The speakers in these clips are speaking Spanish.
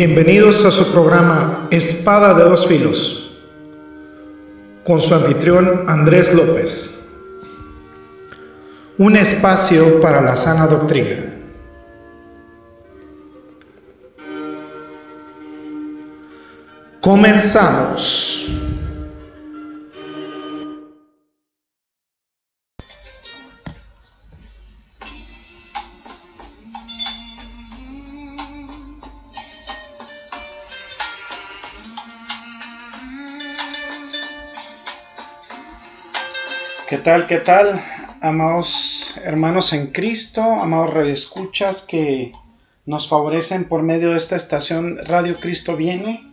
Bienvenidos a su programa Espada de dos filos con su anfitrión Andrés López. Un espacio para la sana doctrina. Comenzamos. ¿Qué tal, qué tal, amados hermanos en Cristo, amados radioescuchas que nos favorecen por medio de esta estación Radio Cristo Viene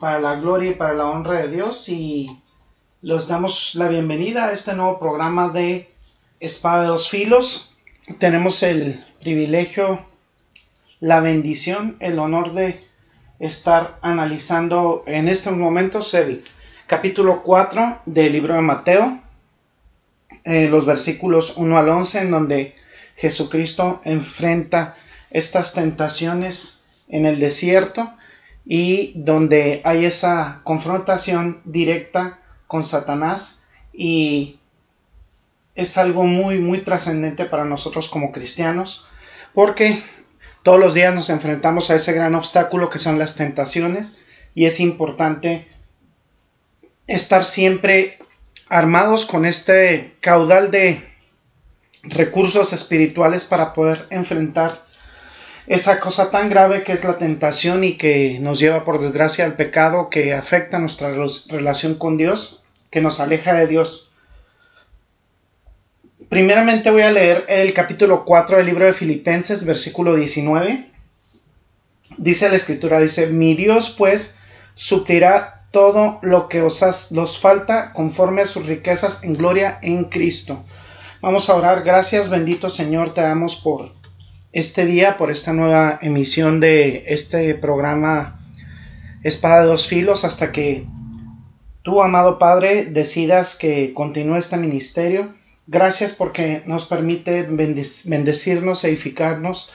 para la gloria y para la honra de Dios y les damos la bienvenida a este nuevo programa de Espada de dos Filos. Tenemos el privilegio, la bendición, el honor de estar analizando en estos momentos el capítulo 4 del libro de Mateo eh, los versículos 1 al 11, en donde Jesucristo enfrenta estas tentaciones en el desierto y donde hay esa confrontación directa con Satanás y es algo muy muy trascendente para nosotros como cristianos porque todos los días nos enfrentamos a ese gran obstáculo que son las tentaciones y es importante estar siempre armados con este caudal de recursos espirituales para poder enfrentar esa cosa tan grave que es la tentación y que nos lleva por desgracia al pecado que afecta nuestra relación con Dios, que nos aleja de Dios. Primeramente voy a leer el capítulo 4 del libro de Filipenses, versículo 19. Dice la escritura, dice, mi Dios pues suplirá todo lo que os los falta conforme a sus riquezas en gloria en Cristo. Vamos a orar. Gracias, bendito Señor, te damos por este día, por esta nueva emisión de este programa Espada de dos filos, hasta que tú, amado Padre, decidas que continúe este ministerio. Gracias porque nos permite bendecirnos, edificarnos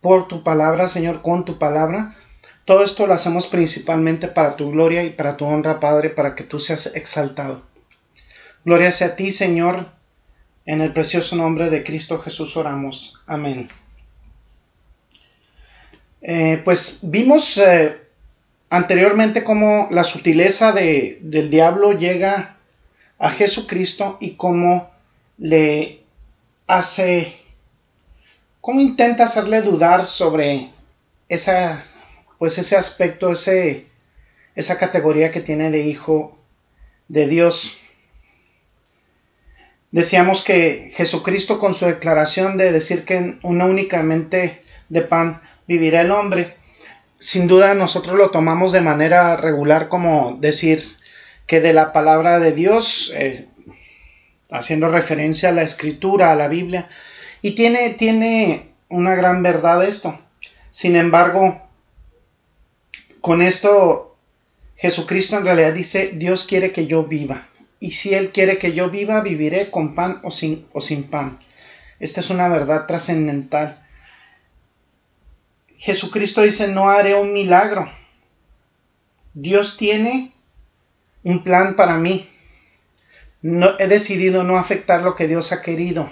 por tu palabra, Señor, con tu palabra. Todo esto lo hacemos principalmente para tu gloria y para tu honra, Padre, para que tú seas exaltado. Gloria sea a ti, Señor, en el precioso nombre de Cristo Jesús oramos. Amén. Eh, pues vimos eh, anteriormente cómo la sutileza del diablo llega a Jesucristo y cómo le hace, cómo intenta hacerle dudar sobre esa pues ese aspecto, ese, esa categoría que tiene de hijo de Dios. Decíamos que Jesucristo con su declaración de decir que una únicamente de pan vivirá el hombre, sin duda nosotros lo tomamos de manera regular como decir que de la palabra de Dios, eh, haciendo referencia a la escritura, a la Biblia, y tiene, tiene una gran verdad esto. Sin embargo, con esto Jesucristo en realidad dice, Dios quiere que yo viva. Y si Él quiere que yo viva, viviré con pan o sin, o sin pan. Esta es una verdad trascendental. Jesucristo dice, no haré un milagro. Dios tiene un plan para mí. No, he decidido no afectar lo que Dios ha querido.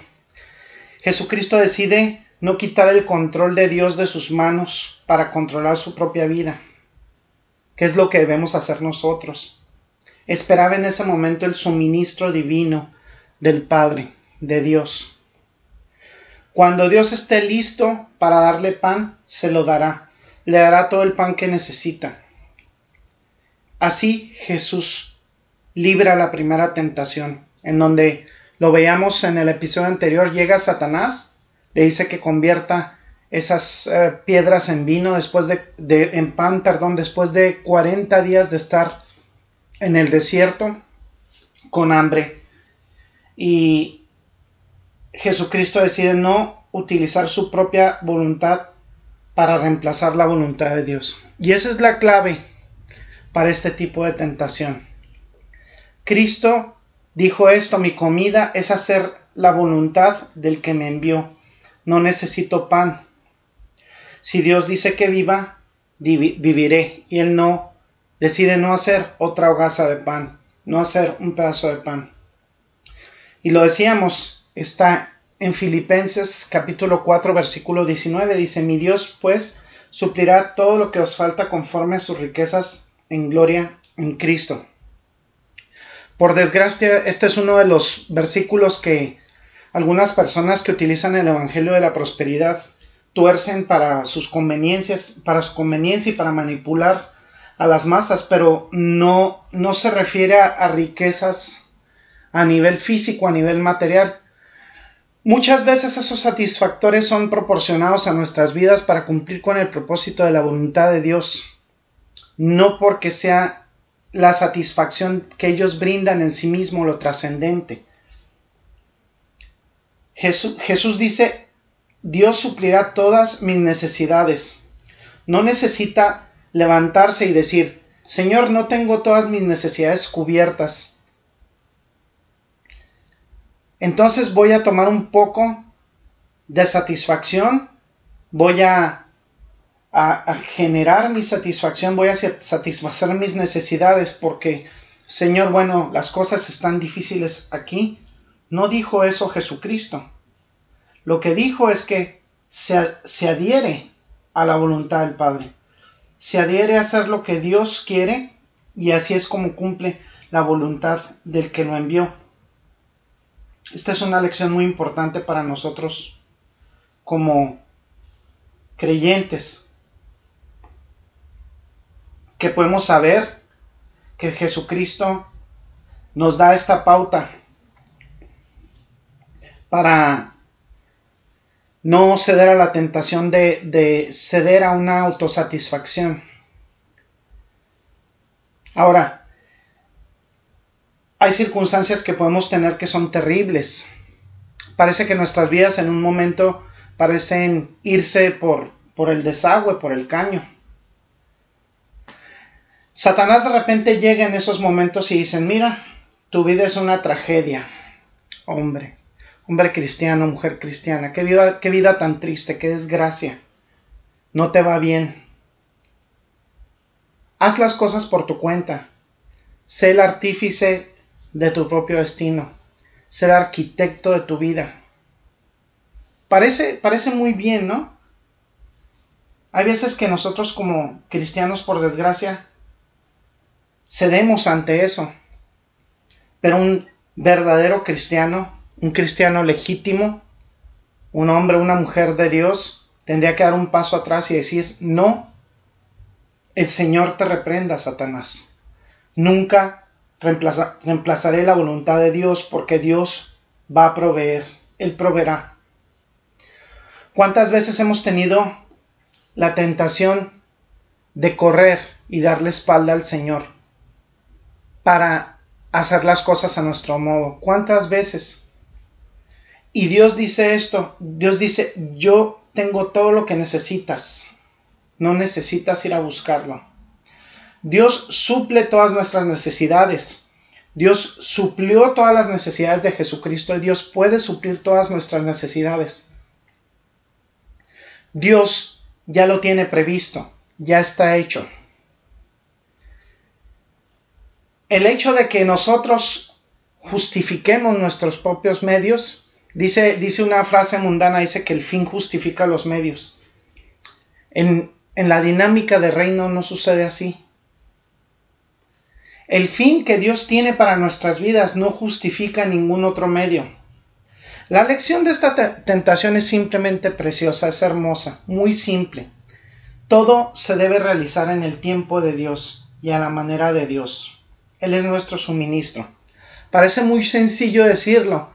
Jesucristo decide no quitar el control de Dios de sus manos para controlar su propia vida. ¿Qué es lo que debemos hacer nosotros? Esperaba en ese momento el suministro divino del Padre, de Dios. Cuando Dios esté listo para darle pan, se lo dará. Le dará todo el pan que necesita. Así Jesús libra la primera tentación, en donde lo veíamos en el episodio anterior, llega Satanás, le dice que convierta esas eh, piedras en vino después de, en pan, perdón, después de 40 días de estar en el desierto con hambre. Y Jesucristo decide no utilizar su propia voluntad para reemplazar la voluntad de Dios. Y esa es la clave para este tipo de tentación. Cristo dijo esto, mi comida es hacer la voluntad del que me envió. No necesito pan, si Dios dice que viva, viviré. Y él no decide no hacer otra hogaza de pan, no hacer un pedazo de pan. Y lo decíamos, está en Filipenses capítulo 4 versículo 19, dice, mi Dios pues suplirá todo lo que os falta conforme a sus riquezas en gloria en Cristo. Por desgracia, este es uno de los versículos que algunas personas que utilizan el Evangelio de la Prosperidad tuercen para sus conveniencias, para su conveniencia y para manipular a las masas, pero no, no se refiere a, riquezas a nivel físico, a nivel material. Muchas veces esos satisfactores son proporcionados a nuestras vidas para cumplir con el propósito de la voluntad de Dios, no porque sea la satisfacción que ellos brindan en sí mismo lo trascendente. Jesús, Jesús dice, Dios suplirá todas mis necesidades. No necesita levantarse y decir, Señor, no tengo todas mis necesidades cubiertas. Entonces voy a tomar un poco de satisfacción, voy a, a, generar mi satisfacción, voy a satisfacer mis necesidades porque, Señor, bueno, las cosas están difíciles aquí. No dijo eso Jesucristo. Lo que dijo es que se, se adhiere a la voluntad del Padre. Se adhiere a hacer lo que Dios quiere y así es como cumple la voluntad del que lo envió. Esta es una lección muy importante para nosotros como creyentes, que podemos saber que Jesucristo nos da esta pauta para no ceder a la tentación de, ceder a una autosatisfacción. Ahora, hay circunstancias que podemos tener que son terribles. Parece que nuestras vidas en un momento parecen irse por, por el desagüe, por el caño. Satanás de repente llega en esos momentos y dicen, mira, tu vida es una tragedia, hombre hombre cristiano, mujer cristiana, qué vida, qué vida tan triste, qué desgracia. No te va bien. Haz las cosas por tu cuenta. Sé el artífice de tu propio destino. Sé el arquitecto de tu vida. Parece, parece muy bien, ¿no? Hay veces que nosotros como cristianos, por desgracia, cedemos ante eso. Pero un verdadero cristiano un cristiano legítimo, un hombre, una mujer de Dios, tendría que dar un paso atrás y decir, no, el Señor te reprenda, Satanás. Nunca reemplazaré la voluntad de Dios porque Dios va a proveer, Él proveerá. ¿Cuántas veces hemos tenido la tentación de correr y darle espalda al Señor para hacer las cosas a nuestro modo? ¿Cuántas veces? Y Dios dice esto, Dios dice, yo tengo todo lo que necesitas, no necesitas ir a buscarlo. Dios suple todas nuestras necesidades. Dios suplió todas las necesidades de Jesucristo y Dios puede suplir todas nuestras necesidades. Dios ya lo tiene previsto, ya está hecho. El hecho de que nosotros justifiquemos nuestros propios medios Dice, dice una frase mundana, dice que el fin justifica los medios. En, en la dinámica de reino no sucede así. El fin que Dios tiene para nuestras vidas no justifica ningún otro medio. La lección de esta tentación es simplemente preciosa, es hermosa, muy simple. Todo se debe realizar en el tiempo de Dios y a la manera de Dios. Él es nuestro suministro. Parece muy sencillo decirlo,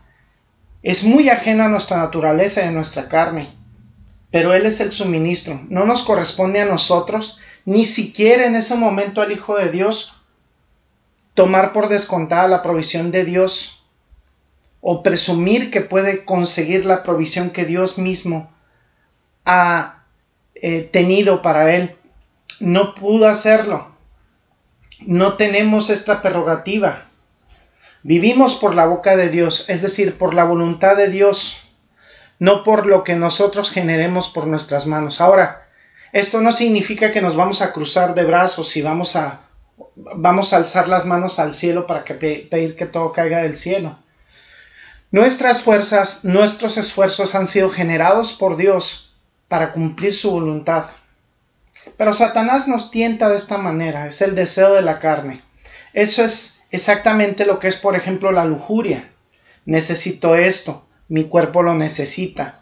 es muy ajeno a nuestra naturaleza y a nuestra carne, pero Él es el suministro. No nos corresponde a nosotros, ni siquiera en ese momento al Hijo de Dios, tomar por descontada la provisión de Dios o presumir que puede conseguir la provisión que Dios mismo ha eh, tenido para Él. No pudo hacerlo. No tenemos esta prerrogativa. Vivimos por la boca de Dios, es decir, por la voluntad de Dios, no por lo que nosotros generemos por nuestras manos. Ahora, Esto no significa que nos vamos a cruzar de brazos y vamos a, vamos a alzar las manos al cielo para pedir que todo caiga del cielo. Nuestras fuerzas, nuestros esfuerzos han sido generados por Dios para cumplir su voluntad. Pero Satanás nos tienta de esta manera, es el deseo de la carne. Eso es exactamente lo que es, por ejemplo, la lujuria. Necesito esto, mi cuerpo lo necesita.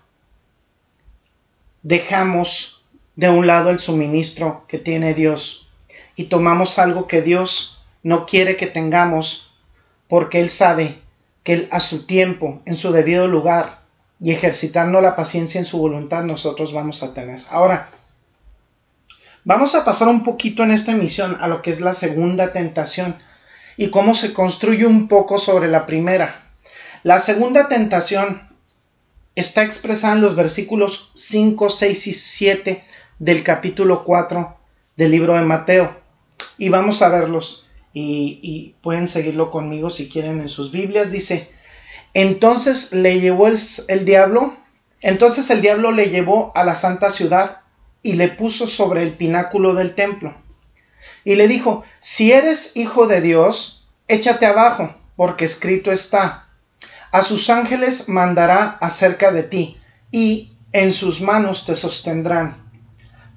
Dejamos de un lado el suministro que tiene Dios y tomamos algo que Dios no quiere que tengamos porque Él sabe que a su tiempo, en su debido lugar y ejercitando la paciencia en su voluntad, nosotros vamos a tener. Ahora, vamos a pasar un poquito en esta emisión a lo que es la segunda tentación y cómo se construye un poco sobre la primera. La segunda tentación está expresada en los versículos 5, 6 y 7 del capítulo 4 del libro de Mateo. Y vamos a verlos y, pueden seguirlo conmigo si quieren en sus Biblias. Dice, entonces le llevó el, diablo, entonces el diablo le llevó a la santa ciudad y le puso sobre el pináculo del templo. Y le dijo, si eres hijo de Dios, échate abajo, porque escrito está, a sus ángeles mandará acerca de ti, y en sus manos te sostendrán,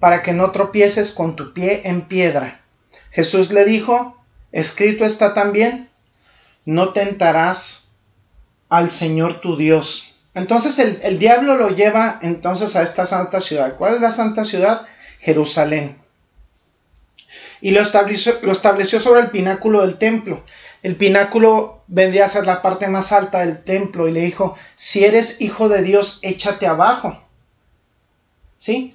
para que no tropieces con tu pie en piedra. Jesús le dijo, escrito está también, no tentarás al Señor tu Dios. Entonces el, diablo lo lleva entonces a esta santa ciudad. ¿Cuál es la santa ciudad? Jerusalén. Y lo estableció, lo estableció sobre el pináculo del templo. El pináculo vendría a ser la parte más alta del templo y le dijo, si eres hijo de Dios, échate abajo. ¿Sí?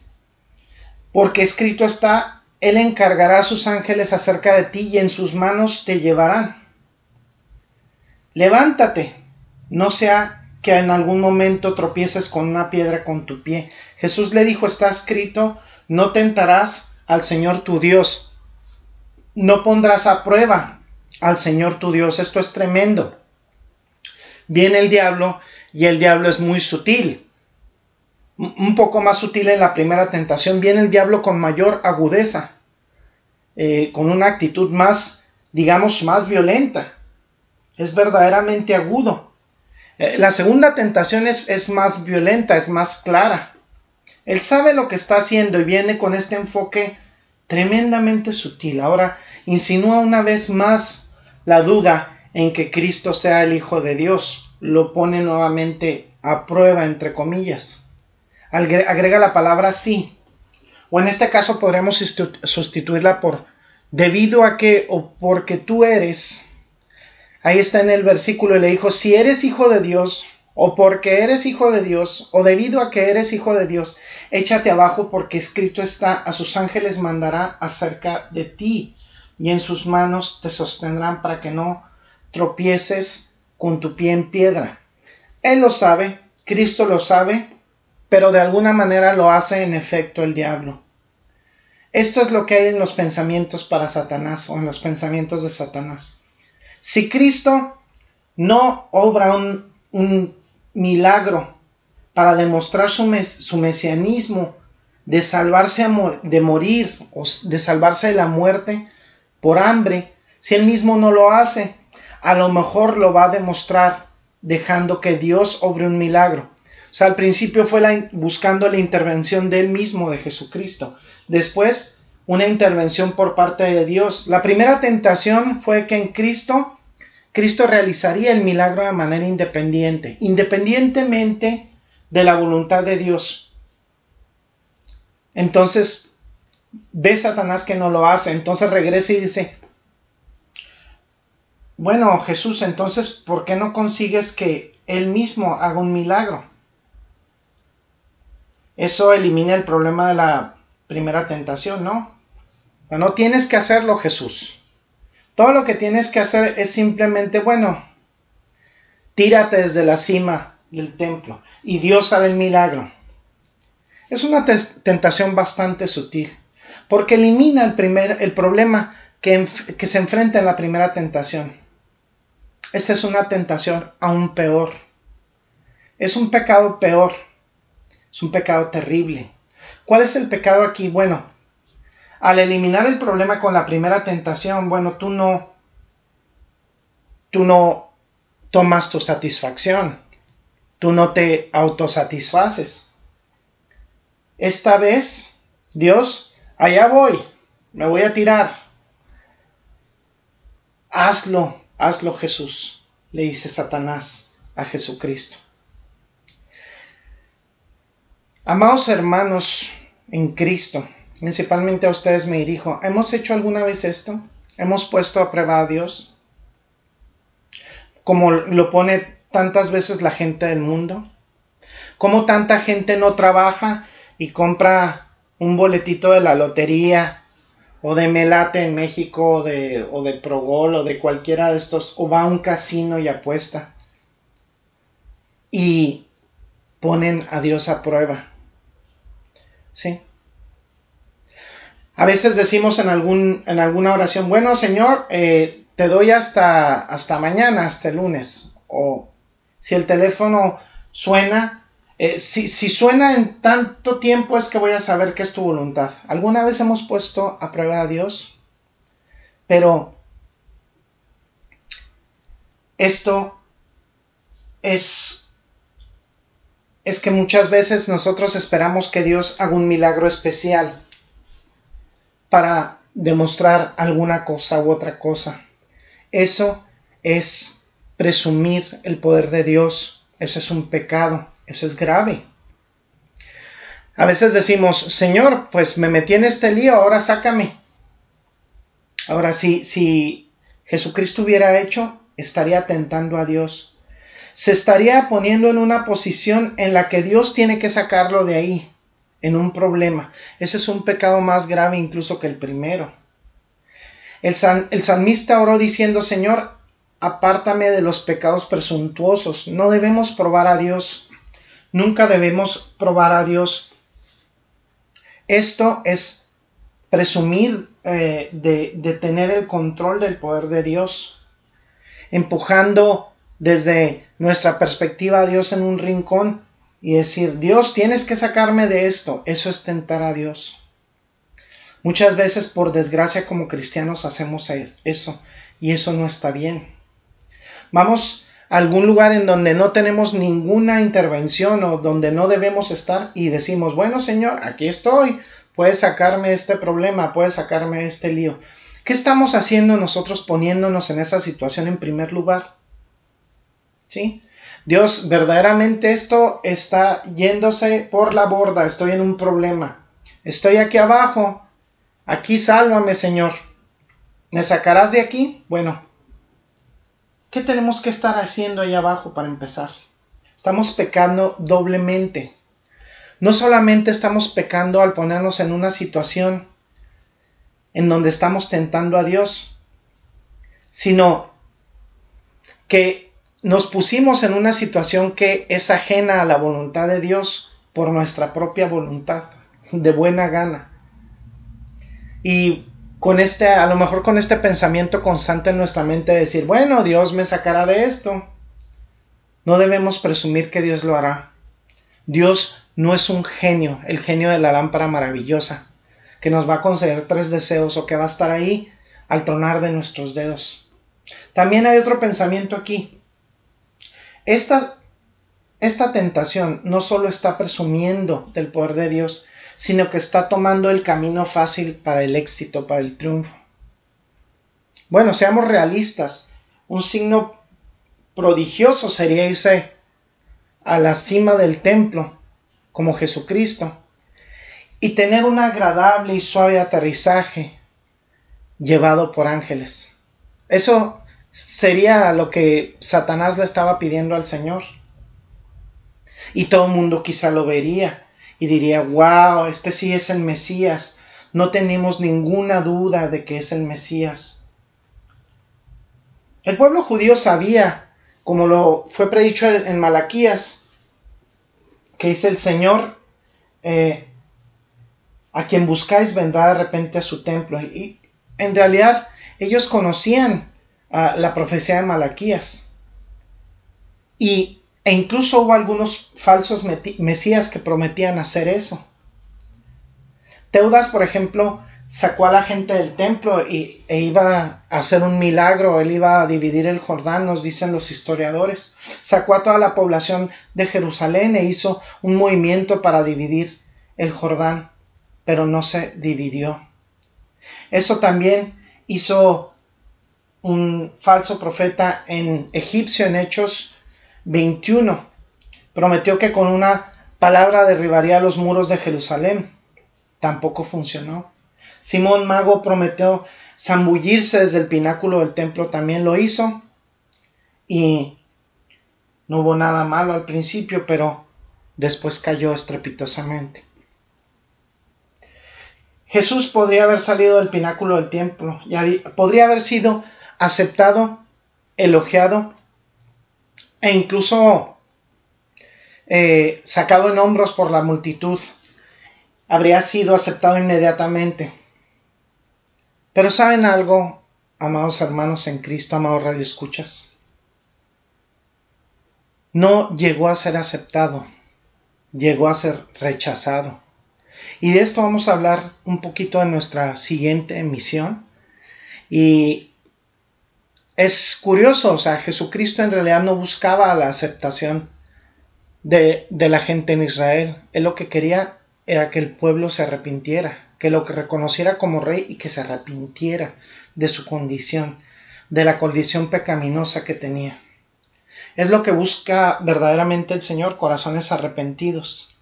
Porque escrito está, Él encargará a sus ángeles acerca de ti y en sus manos te llevarán. Levántate, no sea que en algún momento tropieces con una piedra con tu pie. Jesús le dijo, está escrito, no tentarás al Señor tu Dios, no pondrás a prueba al Señor tu Dios. Esto es tremendo. Viene el diablo y el diablo es muy sutil. Un poco más sutil en la primera tentación. Viene el diablo con mayor agudeza, eh, con una actitud más, digamos, más violenta. Es verdaderamente agudo. Eh, la segunda tentación es, es más violenta, es más clara. Él sabe lo que está haciendo y viene con este enfoque tremendamente sutil. Ahora insinúa una vez más la duda en que Cristo sea el Hijo de Dios. Lo pone nuevamente a prueba, entre comillas. Agrega la palabra sí. O en este caso podríamos sustituirla por debido a que o porque tú eres. Ahí está en el versículo, le dijo, si eres hijo de Dios, o porque eres hijo de Dios, o debido a que eres hijo de Dios, échate abajo porque escrito está, a sus ángeles mandará acerca de ti y en sus manos te sostendrán para que no tropieces con tu pie en piedra. Él lo sabe, Cristo lo sabe, pero de alguna manera lo hace en efecto el diablo. Esto es lo que hay en los pensamientos para Satanás o en los pensamientos de Satanás. Si Cristo no obra un, milagro para demostrar su, su, mesianismo de salvarse de morir o de salvarse de la muerte, por hambre, si él mismo no lo hace, a lo mejor lo va a demostrar dejando que Dios obre un milagro. O sea, al principio fue buscando la intervención de él mismo, de Jesucristo. Después, una intervención por parte de Dios. La primera tentación fue que en Cristo, Cristo realizaría el milagro de manera independiente, independientemente de la voluntad de Dios. Entonces, ve Satanás que no lo hace, entonces regresa y dice, bueno Jesús, entonces, ¿por qué no consigues que él mismo haga un milagro? Eso elimina el problema de la primera tentación, ¿no? no tienes que hacerlo Jesús. Todo lo que tienes que hacer es simplemente, bueno, tírate desde la cima del templo y Dios hará el milagro. Es una tentación bastante sutil porque elimina el, primer, el problema que, que se enfrenta en la primera tentación. Esta es una tentación aún peor. Es un pecado peor. Es un pecado terrible. ¿Cuál es el pecado aquí? Bueno, al eliminar el problema con la primera tentación, bueno, tú no, tú no tomas tu satisfacción, tú no te autosatisfaces. Esta vez, Dios, allá voy, me voy a tirar. Hazlo, hazlo Jesús, le dice Satanás a Jesucristo. Amados hermanos en Cristo, principalmente a ustedes me dirijo, ¿hemos hecho alguna vez esto? ¿Hemos puesto a prueba a Dios? Como lo pone tantas veces la gente del mundo. ¿Cómo tanta gente no trabaja y compra un boletito de la lotería o de Melate en México o de, o de Progol o de cualquiera de estos o va a un casino y apuesta y ponen a Dios a prueba? ¿Sí? A veces decimos en, algún, en alguna oración, bueno Señor, eh, te doy hasta, hasta mañana, hasta lunes. O si el teléfono suena, eh, si, suena en tanto tiempo es que voy a saber que es tu voluntad. ¿Alguna vez hemos puesto a prueba a Dios? Pero esto es es que muchas veces nosotros esperamos que Dios haga un milagro especial para demostrar alguna cosa u otra cosa. Eso es presumir el poder de Dios. Eso es un pecado. Eso es grave. A veces decimos, Señor, pues me metí en este lío, ahora sácame. Ahora, si, si Jesucristo hubiera hecho, estaría tentando a Dios se estaría poniendo en una posición en la que Dios tiene que sacarlo de ahí, en un problema. Ese es un pecado más grave incluso que el primero. El, salmista oró diciendo, Señor, apártame de los pecados presuntuosos. No debemos probar a Dios. Nunca debemos probar a Dios. Esto es presumir eh, de, de tener el control del poder de Dios, empujando desde nuestra perspectiva a Dios en un rincón y decir, Dios, tienes que sacarme de esto. Eso es tentar a Dios. Muchas veces, por desgracia, como cristianos hacemos eso y eso no está bien. Vamos a algún lugar en donde no tenemos ninguna intervención o donde no debemos estar y decimos, bueno Señor, aquí estoy, puedes sacarme este problema, puedes sacarme este lío. ¿Qué estamos haciendo nosotros poniéndonos en esa situación en primer lugar? ¿sí? Dios, verdaderamente esto está yéndose por la borda, estoy en un problema, estoy aquí abajo, aquí sálvame, Señor. ¿Me sacarás de aquí? Bueno, ¿qué tenemos que estar haciendo ahí abajo para empezar? Estamos pecando doblemente. No solamente estamos pecando al ponernos en una situación en donde estamos tentando a Dios, sino que nos pusimos en una situación que es ajena a la voluntad de Dios por nuestra propia voluntad, de buena gana. Y con este, a lo mejor con este pensamiento constante en nuestra mente de decir, bueno, Dios me sacará de esto. No debemos presumir que Dios lo hará. Dios no es un genio, el genio de la lámpara maravillosa, que nos va a conceder tres deseos o que va a estar ahí al tronar de nuestros dedos. También hay otro pensamiento aquí. Esta, esta tentación no solo está presumiendo del poder de Dios, sino que está tomando el camino fácil para el éxito, para el triunfo. Bueno, seamos realistas. Un signo prodigioso sería irse a la cima del templo, como Jesucristo, y tener un agradable y suave aterrizaje llevado por ángeles. Eso sería lo que Satanás le estaba pidiendo al Señor. Y todo el mundo quizá lo vería y diría, wow, este sí es el Mesías. No tenemos ninguna duda de que es el Mesías. El pueblo judío sabía, como lo fue predicho en Malaquías, que dice el Señor, eh, a quien buscáis vendrá de repente a su templo. Y en realidad ellos conocían la profecía de Malaquías. Y, e incluso hubo algunos falsos mesías que prometían hacer eso. Teudas, por ejemplo, sacó a la gente del templo y, e iba a hacer un milagro, él iba a dividir el Jordán, nos dicen los historiadores. Sacó a toda la población de Jerusalén e hizo un movimiento para dividir el Jordán, pero no se dividió. Eso también hizo un falso profeta en egipcio en Hechos 21. Prometió que con una palabra derribaría los muros de Jerusalén. Tampoco funcionó. Simón Mago prometió zambullirse desde el pináculo del templo, también lo hizo. Y no hubo nada malo al principio, pero después cayó estrepitosamente. Jesús podría haber salido del pináculo del templo y podría haber sido aceptado, elogiado e incluso eh, sacado en hombros por la multitud. Habría sido aceptado inmediatamente. Pero ¿saben algo, amados hermanos en Cristo, amados radioescuchas? No llegó a ser aceptado, llegó a ser rechazado. Y de esto vamos a hablar un poquito en nuestra siguiente emisión. Y es curioso, o sea, Jesucristo en realidad no buscaba la aceptación de, de la gente en Israel. Él lo que quería era que el pueblo se arrepintiera, que lo que reconociera como rey y que se arrepintiera de su condición, de la condición pecaminosa que tenía. Es lo que busca verdaderamente el Señor, corazones arrepentidos.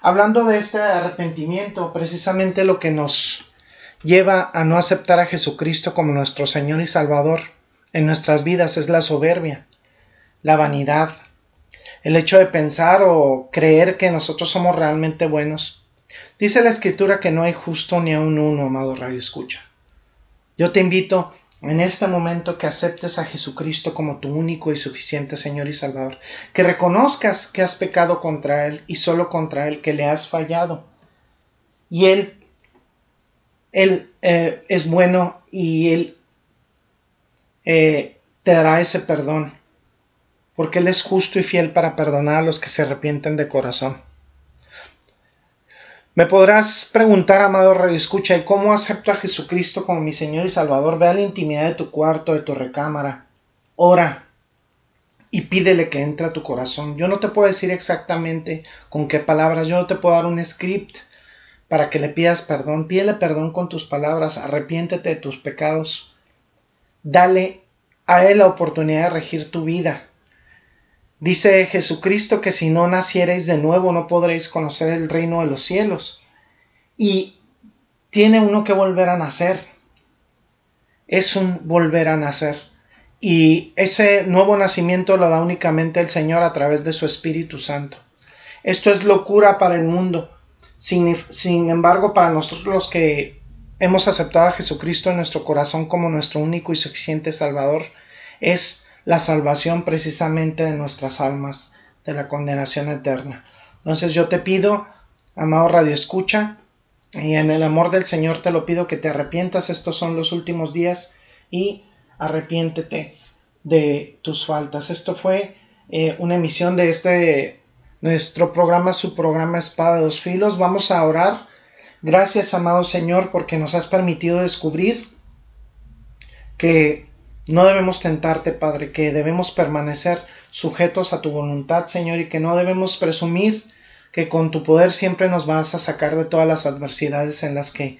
Hablando de este arrepentimiento, precisamente lo que nos lleva a no aceptar a Jesucristo como nuestro Señor y Salvador en nuestras vidas es la soberbia, la vanidad, el hecho de pensar o creer que nosotros somos realmente buenos, Dice la escritura que no hay justo ni aun uno, amado Radio Escucha. Yo te invito en este momento que aceptes a Jesucristo como tu único y suficiente Señor y Salvador, que reconozcas que has pecado contra Él y solo contra Él, que le has fallado. Y Él, Él eh, es bueno y Él eh, te dará ese perdón, porque Él es justo y fiel para perdonar a los que se arrepienten de corazón. Me podrás preguntar, amado Escucha, ¿y cómo acepto a Jesucristo como mi Señor y Salvador? Ve a la intimidad de tu cuarto, de tu recámara, ora y pídele que entre a tu corazón. Yo no te puedo decir exactamente con qué palabras, yo no te puedo dar un script para que le pidas perdón. Pídele perdón con tus palabras, arrepiéntete de tus pecados. Dale a Él la oportunidad de regir tu vida. Dice Jesucristo que si no naciereis de nuevo no podréis conocer el reino de los cielos. Y tiene uno que volver a nacer. Es un volver a nacer. Y ese nuevo nacimiento lo da únicamente el Señor a través de su Espíritu Santo. Esto es locura para el mundo. Sin, embargo, para nosotros los que hemos aceptado a Jesucristo en nuestro corazón como nuestro único y suficiente Salvador, es la salvación precisamente de nuestras almas de la condenación eterna. Entonces yo te pido, amado Radio Escucha, y en el amor del Señor te lo pido que te arrepientas, estos son los últimos días y arrepiéntete de tus faltas. Esto fue eh, una emisión de este nuestro programa, su programa Espada de dos Filos. Vamos a orar. Gracias, amado Señor, porque nos has permitido descubrir que no debemos tentarte, Padre, que debemos permanecer sujetos a tu voluntad, Señor, y que no debemos presumir que con tu poder siempre nos vas a sacar de todas las adversidades en las que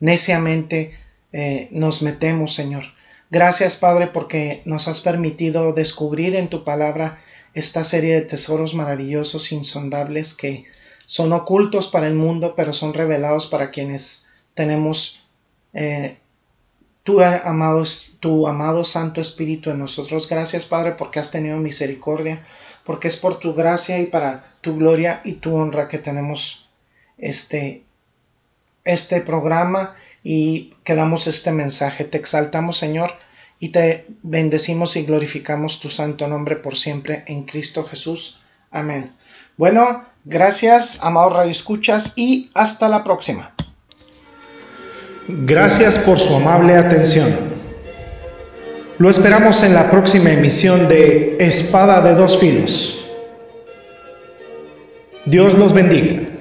neciamente eh, nos metemos, Señor. Gracias, Padre, porque nos has permitido descubrir en tu palabra esta serie de tesoros maravillosos, insondables, que son ocultos para el mundo, pero son revelados para quienes tenemos eh, tu amado, tu amado Santo Espíritu en nosotros. Gracias, Padre, porque has tenido misericordia, porque es por tu gracia y para tu gloria y tu honra que tenemos este, este programa y que damos este mensaje. Te exaltamos, Señor, y te bendecimos y glorificamos tu santo nombre por siempre en Cristo Jesús. Amén. Bueno, gracias, amados Radio Escuchas, y hasta la próxima. Gracias por su amable atención. Lo esperamos en la próxima emisión de Espada de dos filos. Dios los bendiga.